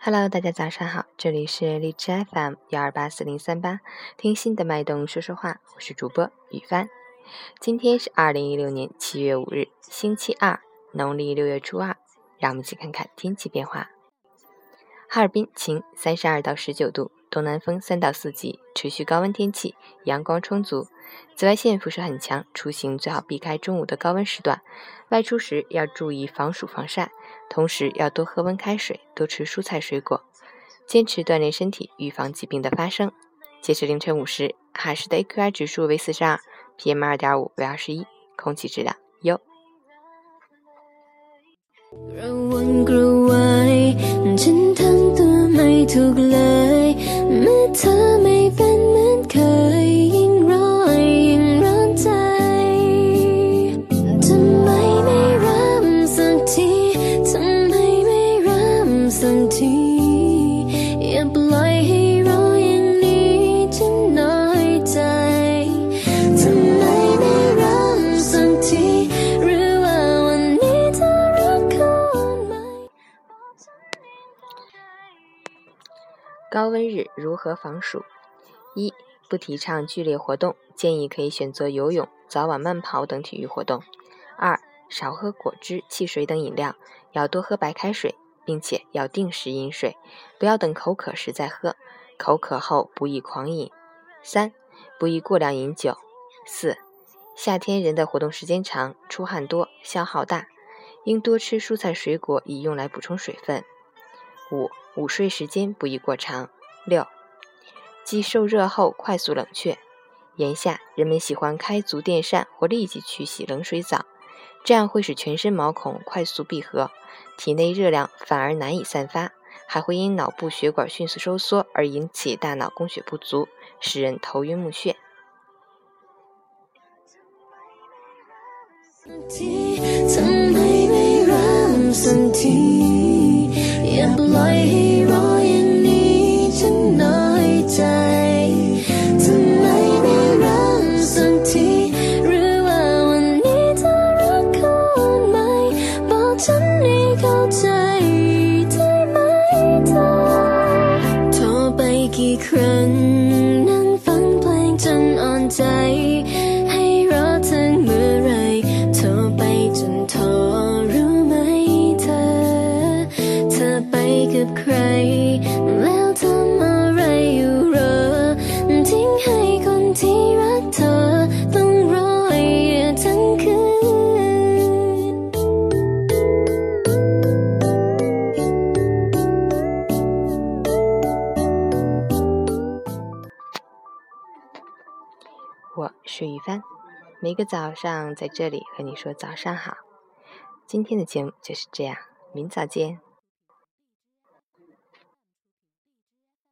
Hello，大家早上好，这里是荔枝 FM 幺二八四零三八，听心的脉动说说话，我是主播雨帆。今天是二零一六年七月五日，星期二，农历六月初二。让我们一起看看天气变化。哈尔滨晴，三十二到十九度，东南风三到四级，持续高温天气，阳光充足，紫外线辐射很强，出行最好避开中午的高温时段，外出时要注意防暑防晒。同时要多喝温开水，多吃蔬菜水果，坚持锻炼身体，预防疾病的发生。截至凌晨五时，哈市的 AQI 指数为四十二，PM 二点五为二十一，空气质量优。高温日如何防暑？一、不提倡剧烈活动，建议可以选择游泳、早晚慢跑等体育活动。二、少喝果汁、汽水等饮料，要多喝白开水，并且要定时饮水，不要等口渴时再喝。口渴后不宜狂饮。三、不宜过量饮酒。四、夏天人的活动时间长，出汗多，消耗大，应多吃蔬菜水果，以用来补充水分。五、午睡时间不宜过长。六、忌受热后快速冷却。炎夏，人们喜欢开足电扇或立即去洗冷水澡，这样会使全身毛孔快速闭合，体内热量反而难以散发，还会因脑部血管迅速收缩而引起大脑供血不足，使人头晕目眩。 ฉันให้เข้าใจได้ไหมเธอโทรไปกี่ครั้งนั่งฟังเพลงจนอ่อนใจ 我是雨帆，每个早上在这里和你说早上好。今天的节目就是这样，明早见。